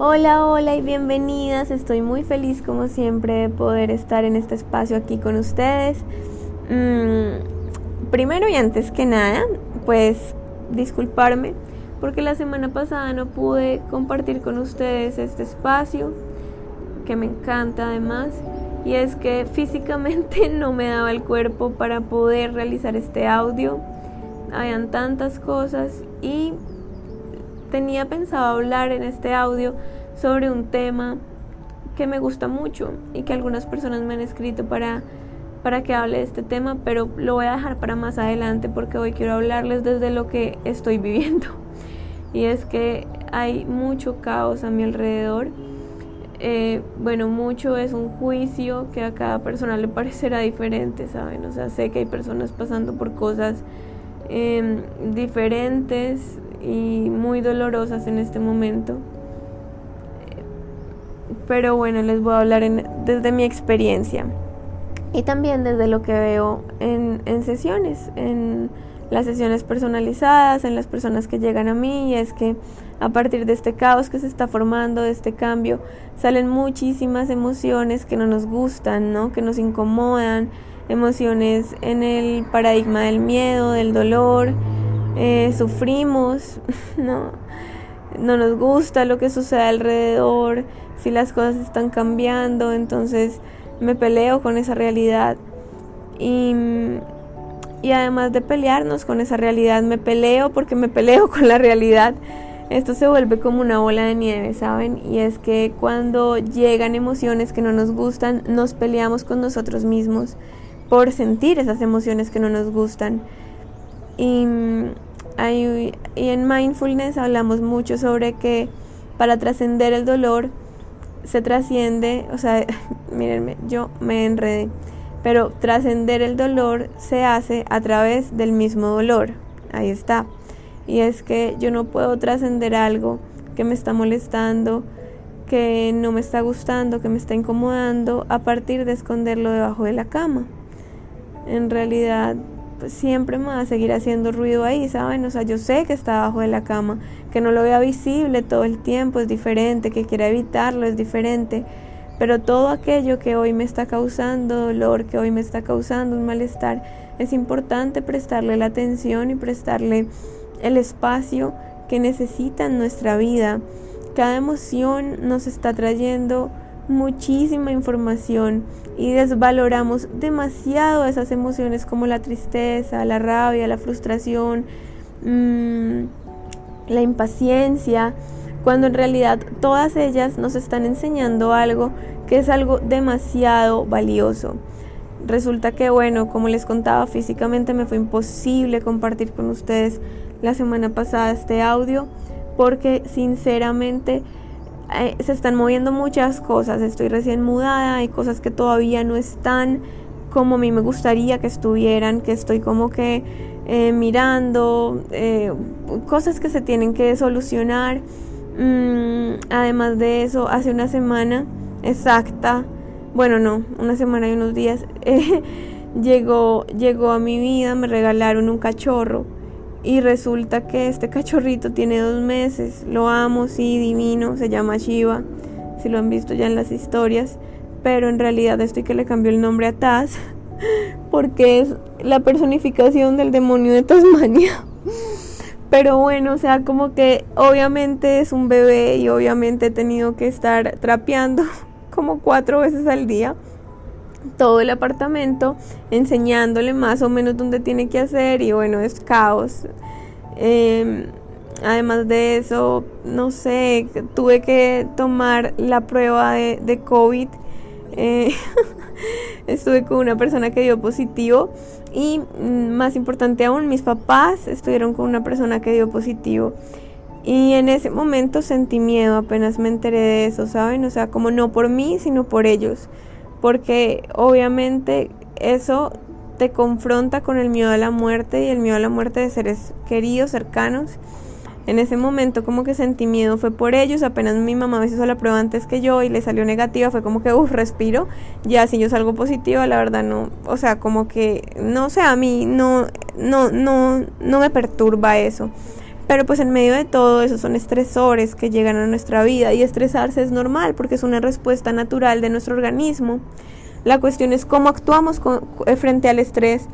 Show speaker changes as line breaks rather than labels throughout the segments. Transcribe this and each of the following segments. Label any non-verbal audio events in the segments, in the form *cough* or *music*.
Hola, hola y bienvenidas. Estoy muy feliz como siempre de poder estar en este espacio aquí con ustedes. Mm, primero y antes que nada, pues disculparme porque la semana pasada no pude compartir con ustedes este espacio que me encanta además y es que *laughs* físicamente no me daba el cuerpo para poder realizar este audio. Habían tantas cosas y tenía pensado hablar en este audio sobre un tema que me gusta mucho y que algunas personas me han escrito para, para que hable de este tema, pero lo voy a dejar para más adelante porque hoy quiero hablarles desde lo que estoy *laughs* viviendo. Y es que hay mucho caos a mi alrededor. Eh, bueno, mucho es un juicio que a cada persona le *laughs* parecerá diferente, ¿saben? O sea, sé que hay personas pasando por cosas em, diferentes, y muy dolorosas en este momento. Pero bueno, les voy a hablar desde mi experiencia y también desde lo que veo en, en sesiones, en las sesiones personalizadas, en las personas que llegan a mí, y es que a partir de este caos que se está formando, de este cambio, salen muchísimas emociones que no nos gustan, ¿no? que nos incomodan, emociones en el paradigma del miedo, del dolor, eh, sufrimos, *laughs* ¿no? no nos gusta lo que sucede alrededor, si las cosas están cambiando, entonces me peleo con esa realidad. Y, y además de pelearnos con esa realidad, me peleo porque me peleo con la realidad. Esto se vuelve como una bola de nieve, ¿saben? Y es que cuando llegan emociones que no nos gustan, nos peleamos con nosotros mismos por sentir esas emociones que no nos gustan. Y y en mindfulness hablamos mucho sobre que para trascender el dolor se trasciende, o sea, *laughs* mírenme, yo me enredé, pero trascender el dolor se hace a través del mismo dolor. Ahí está. Y es que yo no puedo trascender algo que me está molestando, que no me está gustando, que me está incomodando, a partir de esconderlo debajo de la cama. En realidad pues siempre me va a seguir haciendo ruido ahí, ¿saben? O sea, yo sé que está abajo de la cama, que no lo vea visible todo el tiempo es diferente, que quiera evitarlo es diferente, pero todo aquello que hoy me está causando dolor, que hoy me está causando un malestar, es importante prestarle la atención y prestarle el espacio que necesita en nuestra vida. Cada emoción nos está trayendo muchísima información y desvaloramos demasiado esas emociones como la tristeza, la rabia, la frustración, mm, la impaciencia, cuando en realidad todas ellas nos están enseñando algo que es algo demasiado valioso. Resulta que, bueno, como les contaba, físicamente me fue imposible compartir con ustedes la semana pasada este audio porque sinceramente se están moviendo muchas cosas, estoy recién mudada, hay cosas que todavía no están como a mí me gustaría que estuvieran, que estoy como que eh, mirando, eh, cosas que se tienen que solucionar. Mm, además de eso, hace una semana exacta, bueno no, una semana y unos días, *laughs* llegó, llegó a mi vida, me regalaron un cachorro y resulta que este cachorrito tiene dos meses. Lo amo, sí, divino. Se llama Shiva. Si lo han visto ya en las historias. Pero en realidad estoy que le cambió el nombre a Taz. *laughs* Porque es la personificación del demonio de Tasmania. *laughs* Pero bueno, o sea, como que obviamente es un bebé y obviamente he tenido que estar trapeando *laughs* como cuatro veces al día todo el apartamento enseñándole más o menos dónde tiene que hacer y bueno, es caos. Em, además de eso, no sé, tuve que tomar la prueba de, COVID. Eh, *laughs* estuve con una persona que dio positivo y mm, más importante aún, mis papás estuvieron con una persona que dio positivo. Y en ese momento sentí miedo apenas me enteré de eso, ¿saben? O sea, como no por mí, sino por ellos porque obviamente eso te confronta con el miedo a la muerte y el miedo a la muerte de seres queridos, cercanos. En ese momento como que sentí miedo, fue por ellos, apenas mi mamá me hizo la prueba antes que yo y le salió negativa, fue como que, uff, respiro, ya si yo salgo positiva, la verdad no, o sea, como que, no sé, a mí no, no, no, no me perturba eso. Pero pues en medio de todo eso son estresores que llegan a nuestra vida y estresarse es normal porque es una respuesta natural de nuestro organismo. La cuestión es cómo actuamos eh, frente al estrés,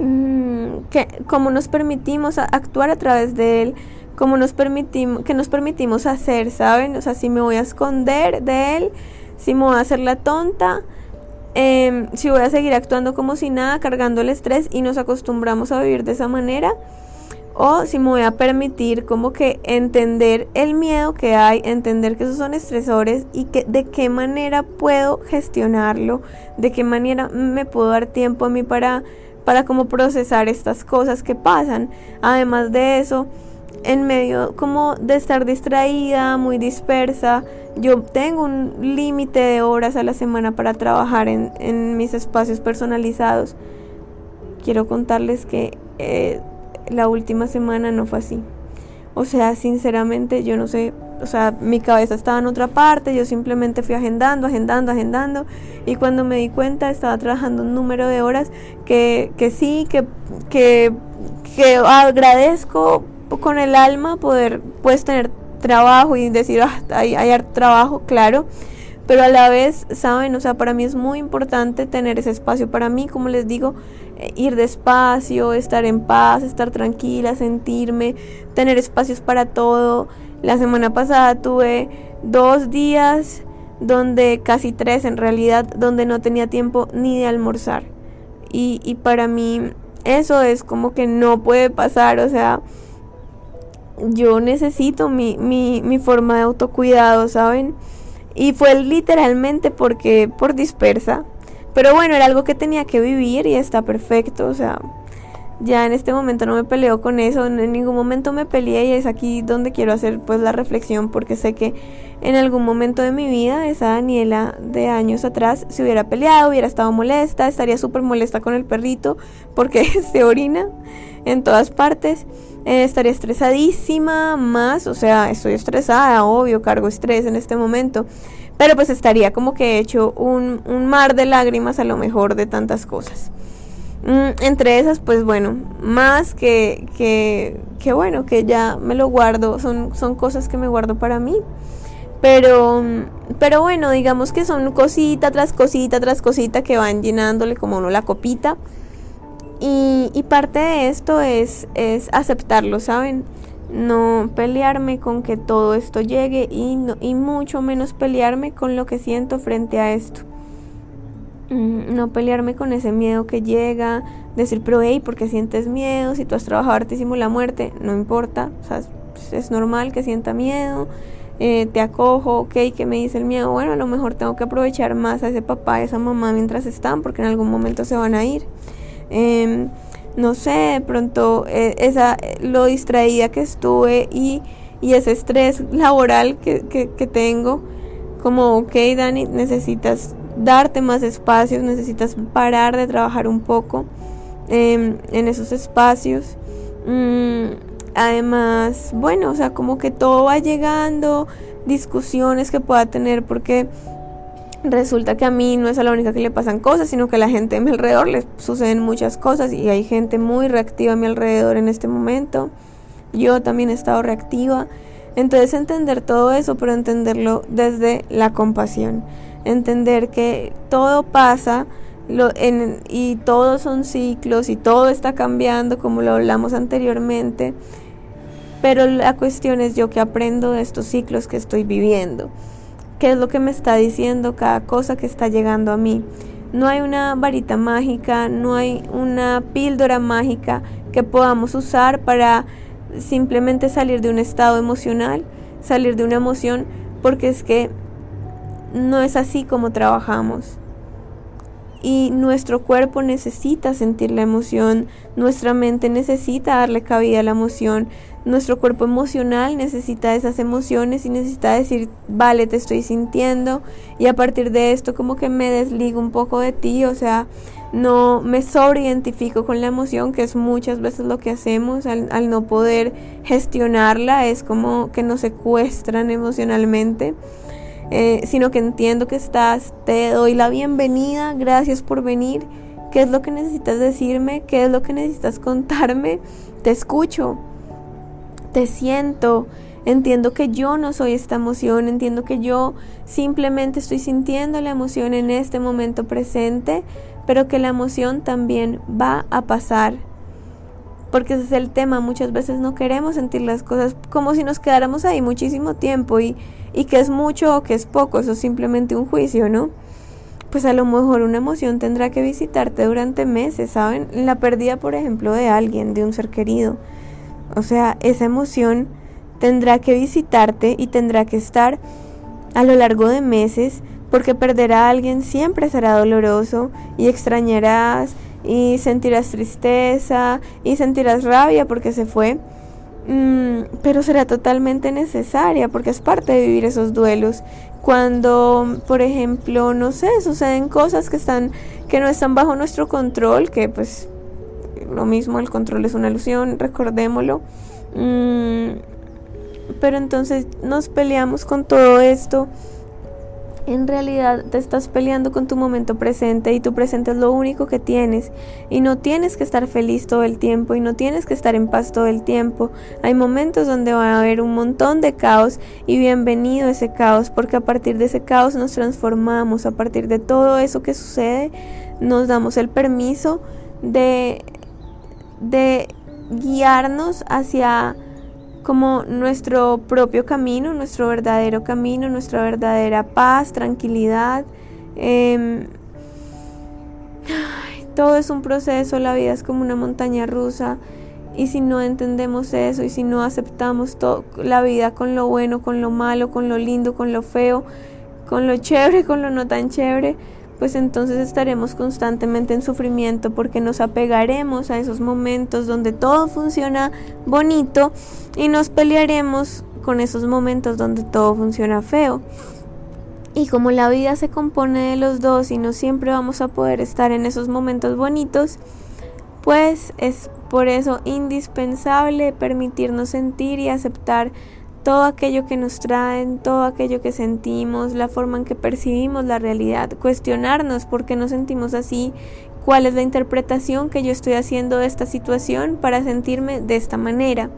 mm, que, cómo nos permitimos actuar a través de él, cómo nos permitimos, que nos permitimos hacer, ¿saben? O sea, si me voy a esconder de él, si me voy a hacer la tonta, em, si voy a seguir actuando como si nada, cargando el estrés y nos acostumbramos a vivir de esa manera o si me voy a permitir como que entender el miedo que hay, entender que esos son estresores y que de qué manera puedo gestionarlo, de qué manera me puedo dar tiempo a mí para para procesar estas cosas que pasan. Además de eso, en medio como de estar distraída, muy dispersa, yo tengo un límite de horas a la semana para trabajar en, en mis espacios personalizados. Quiero contarles que eh, la última semana no fue así. O sea, sinceramente yo no sé, o sea, mi cabeza estaba en otra parte, yo simplemente fui agendando, agendando, agendando y cuando me di cuenta estaba trabajando un número de horas que, que sí, que, que, que agradezco con el alma poder pues tener trabajo y decir, ah, hay, hay trabajo, claro, pero a la vez, ¿saben? O sea, para mí es muy importante tener ese espacio para mí, como les digo, eh, ir despacio, estar en paz, estar tranquila, sentirme, tener espacios para todo. La semana pasada tuve dos días donde casi tres en realidad, donde no tenía tiempo ni de almorzar. Y, y para mí eso es como que no puede pasar, o sea, yo necesito mi, mi, mi forma de autocuidado, ¿saben? Y fue literalmente porque por dispersa. Pero bueno, era algo que tenía que vivir y está perfecto. O sea, ya en este momento no me peleo con eso. En ningún momento me peleé y es aquí donde quiero hacer pues la reflexión porque sé que en algún momento de mi vida esa Daniela de años atrás se hubiera peleado, hubiera estado molesta, estaría súper molesta con el perrito porque *laughs* se orina en todas partes. Eh, estaría estresadísima más, o sea, estoy estresada, obvio, cargo estrés en este momento, pero pues estaría como que he hecho un, un mar de lágrimas a lo mejor de tantas cosas. Mm, entre esas, pues bueno, más que, que, que, bueno, que ya me lo guardo, son, son cosas que me guardo para mí. Pero, pero bueno, digamos que son cosita tras cosita tras cosita que van llenándole como uno la copita. Y, parte de esto es, es aceptarlo, ¿saben? No pelearme con que todo esto llegue y, y mucho menos pelearme con lo que siento frente a esto. Mm, no pelearme con ese miedo que llega, decir, pero hey, ¿por qué sientes miedo? Si tú has trabajado hartísimo la muerte, no importa, o sea, es normal que sienta miedo, eh, te acojo, ok, ¿qué me dice el miedo? Bueno, a lo mejor tengo que aprovechar más a ese papá, a esa mamá mientras están, porque en algún momento se van a ir. Em, no sé, de pronto eh, esa, lo distraída que estuve y, y ese estrés laboral que, que, tengo, como, ok, Dani, necesitas darte más espacios, necesitas parar de trabajar un poco em, en esos espacios. Mm, además, bueno, o sea, como que todo va llegando, discusiones que pueda tener, porque resulta que a mí no es a la única que le pasan cosas, sino que a la gente a mi alrededor le suceden muchas cosas y hay gente muy reactiva a mi alrededor en este momento. Yo también he estado reactiva. Entonces entender todo eso, pero entenderlo desde la compasión. Entender que todo pasa y todos son ciclos y todo está cambiando como lo hablamos anteriormente. Pero la cuestión es yo que aprendo de estos ciclos que estoy viviendo qué es lo que me está diciendo cada cosa que está llegando a mí. No hay una varita mágica, no hay una píldora mágica que podamos usar para simplemente salir de un estado emocional, salir de una emoción, porque es que no es así como trabajamos. Y nuestro cuerpo necesita sentir la emoción, nuestra mente necesita darle cabida a la emoción, nuestro cuerpo emocional necesita esas emociones y necesita decir, vale, te estoy sintiendo y a partir de esto como que me desligo un poco de ti, o sea, no me sobreidentifico con la emoción, que es muchas veces lo que hacemos al, no poder gestionarla, es como que nos secuestran emocionalmente. Eh, sino que entiendo que estás, te doy la bienvenida, gracias por venir, qué es lo que necesitas decirme, qué es lo que necesitas contarme, te escucho, te siento, entiendo que yo no soy esta emoción, entiendo que yo simplemente estoy sintiendo la emoción en este momento presente, pero que la emoción también va a pasar. Porque ese es el tema, muchas veces no queremos sentir las cosas como si nos quedáramos ahí muchísimo tiempo y, y que es mucho o que es poco, eso es simplemente un juicio, ¿no? Pues a lo mejor una emoción tendrá que visitarte durante meses, ¿saben? La pérdida, por ejemplo, de alguien, de un ser querido. O sea, esa emoción tendrá que visitarte y tendrá que estar a lo largo de meses porque perder a alguien siempre será doloroso y extrañarás y sentirás tristeza y sentirás rabia porque se fue, mm, pero será totalmente necesaria porque es parte de vivir esos duelos. Cuando, por ejemplo, no sé, suceden cosas que están que no están bajo nuestro control, que pues lo mismo, el control es una ilusión, recordémoslo. Mm, pero entonces nos peleamos con todo esto. En realidad te estás peleando con tu momento presente y tu presente es lo único que tienes y no tienes que estar feliz todo el tiempo y no tienes que estar en paz todo el tiempo. Hay momentos donde va a haber un montón de caos y bienvenido ese caos porque a partir de ese caos nos transformamos, a partir de todo eso que sucede nos damos el permiso de, de guiarnos hacia como nuestro propio camino, nuestro verdadero camino, nuestra verdadera paz, tranquilidad. Em, todo es un proceso, la vida es como una montaña rusa y si no entendemos eso y si no aceptamos la vida con lo bueno, con lo malo, con lo lindo, con lo feo, con lo chévere, *laughs* con lo no tan chévere, pues entonces estaremos constantemente en sufrimiento porque nos apegaremos a esos momentos donde todo funciona bonito y nos pelearemos con esos momentos donde todo funciona feo. Y como la vida se compone de los dos y no siempre vamos a poder estar en esos momentos bonitos, pues es por eso indispensable permitirnos sentir y aceptar todo aquello que nos traen, todo aquello que sentimos, la forma en que percibimos la realidad, cuestionarnos por qué nos sentimos así, cuál es la interpretación que yo estoy haciendo de esta situación para sentirme de esta manera.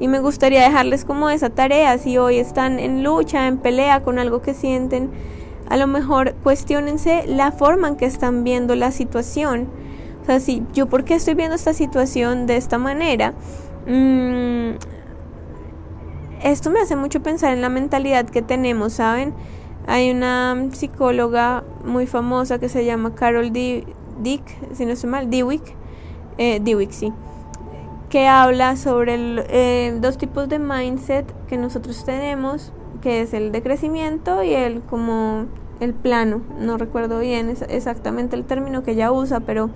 Y me gustaría dejarles como esa tarea, si hoy están en lucha, en pelea con algo que sienten, a lo mejor cuestionense la forma en que están viendo la situación. O sea, si yo por qué estoy viendo esta situación de esta manera, mm, esto me hace mucho pensar en la mentalidad que tenemos, ¿saben? Hay una psicóloga muy famosa que se llama Carol D Dick, si no estoy mal, Dweck, eh, Dweck, sí, que habla sobre eh, dos tipos de mindset que nosotros tenemos, que es el de crecimiento y el como el plano, no recuerdo bien exactamente el término que ella usa, pero,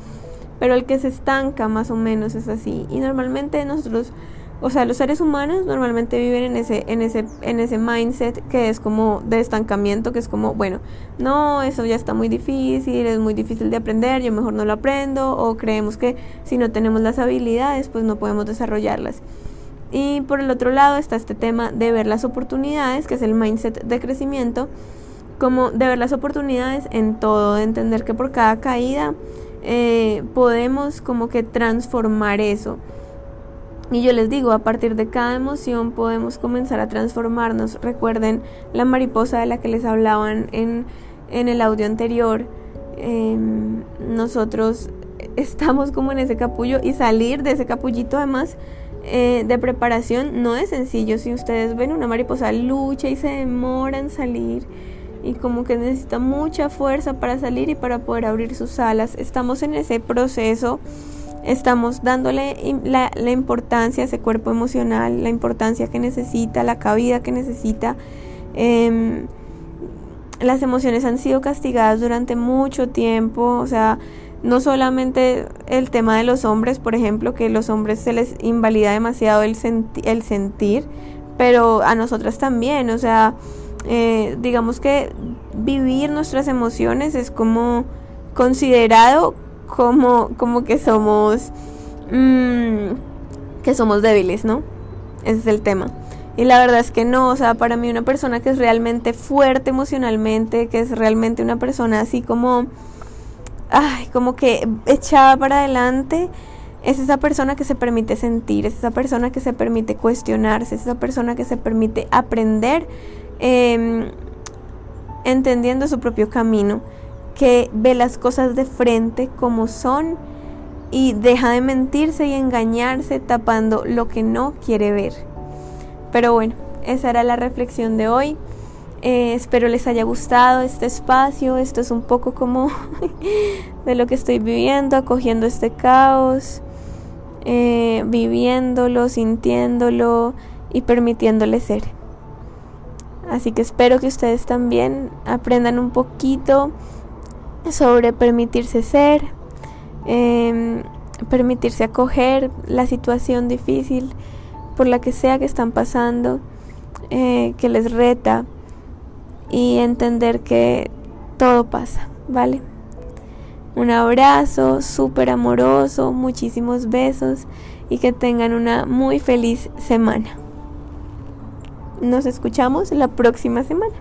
pero el que se estanca más o menos es así. Y normalmente nosotros o sea, los seres humanos normalmente viven en ese, en ese, en ese mindset que es como de estancamiento, que es como, bueno, no, eso ya está muy difícil, es muy difícil de aprender, yo mejor no lo aprendo, o creemos que si no tenemos las habilidades, pues no podemos desarrollarlas. Y por el otro lado está este tema de ver las oportunidades, que es el mindset de crecimiento, como de ver las oportunidades en todo, de entender que por cada caída eh, podemos como que transformar eso y yo les digo, a partir de cada emoción podemos comenzar a transformarnos. Recuerden la mariposa de la que les hablaban en, en el audio anterior. Em, nosotros estamos como en ese capullo y salir de ese capullito además eh, de preparación no es sencillo. Si ustedes ven una mariposa lucha y se demora en salir y como que necesita mucha fuerza para salir y para poder abrir sus alas. Estamos en ese proceso estamos dándole la, importancia a ese cuerpo emocional, la importancia que necesita, la cabida que necesita. Em, las emociones han sido castigadas durante mucho tiempo, o sea, no solamente el tema de los hombres, por ejemplo, que los hombres se les invalida demasiado el, el sentir, pero a nosotras también, o sea, eh, digamos que vivir nuestras emociones es como considerado como, como que somos, mm, que somos débiles, ¿no? Ese es el tema. Y la verdad es que no, o sea, para mí una persona que es realmente fuerte emocionalmente, que es realmente una persona así como, ay, como que echada para adelante, es esa persona que se permite sentir, es esa persona que se permite cuestionarse, es esa persona que se permite aprender em, entendiendo su propio camino, que ve las cosas de frente como son y deja de mentirse y engañarse tapando lo que no quiere ver. Pero bueno, esa era la reflexión de hoy. Eh, espero les haya gustado este espacio. Esto es un poco como *laughs* de lo que estoy viviendo, acogiendo este caos, eh, viviéndolo, sintiéndolo y permitiéndole ser. Así que espero que ustedes también aprendan un poquito sobre permitirse ser, em, permitirse acoger la situación difícil por la que sea que están pasando, eh, que les reta y entender que todo pasa, ¿vale? Un abrazo súper amoroso, muchísimos besos y que tengan una muy feliz semana. Nos escuchamos la próxima semana.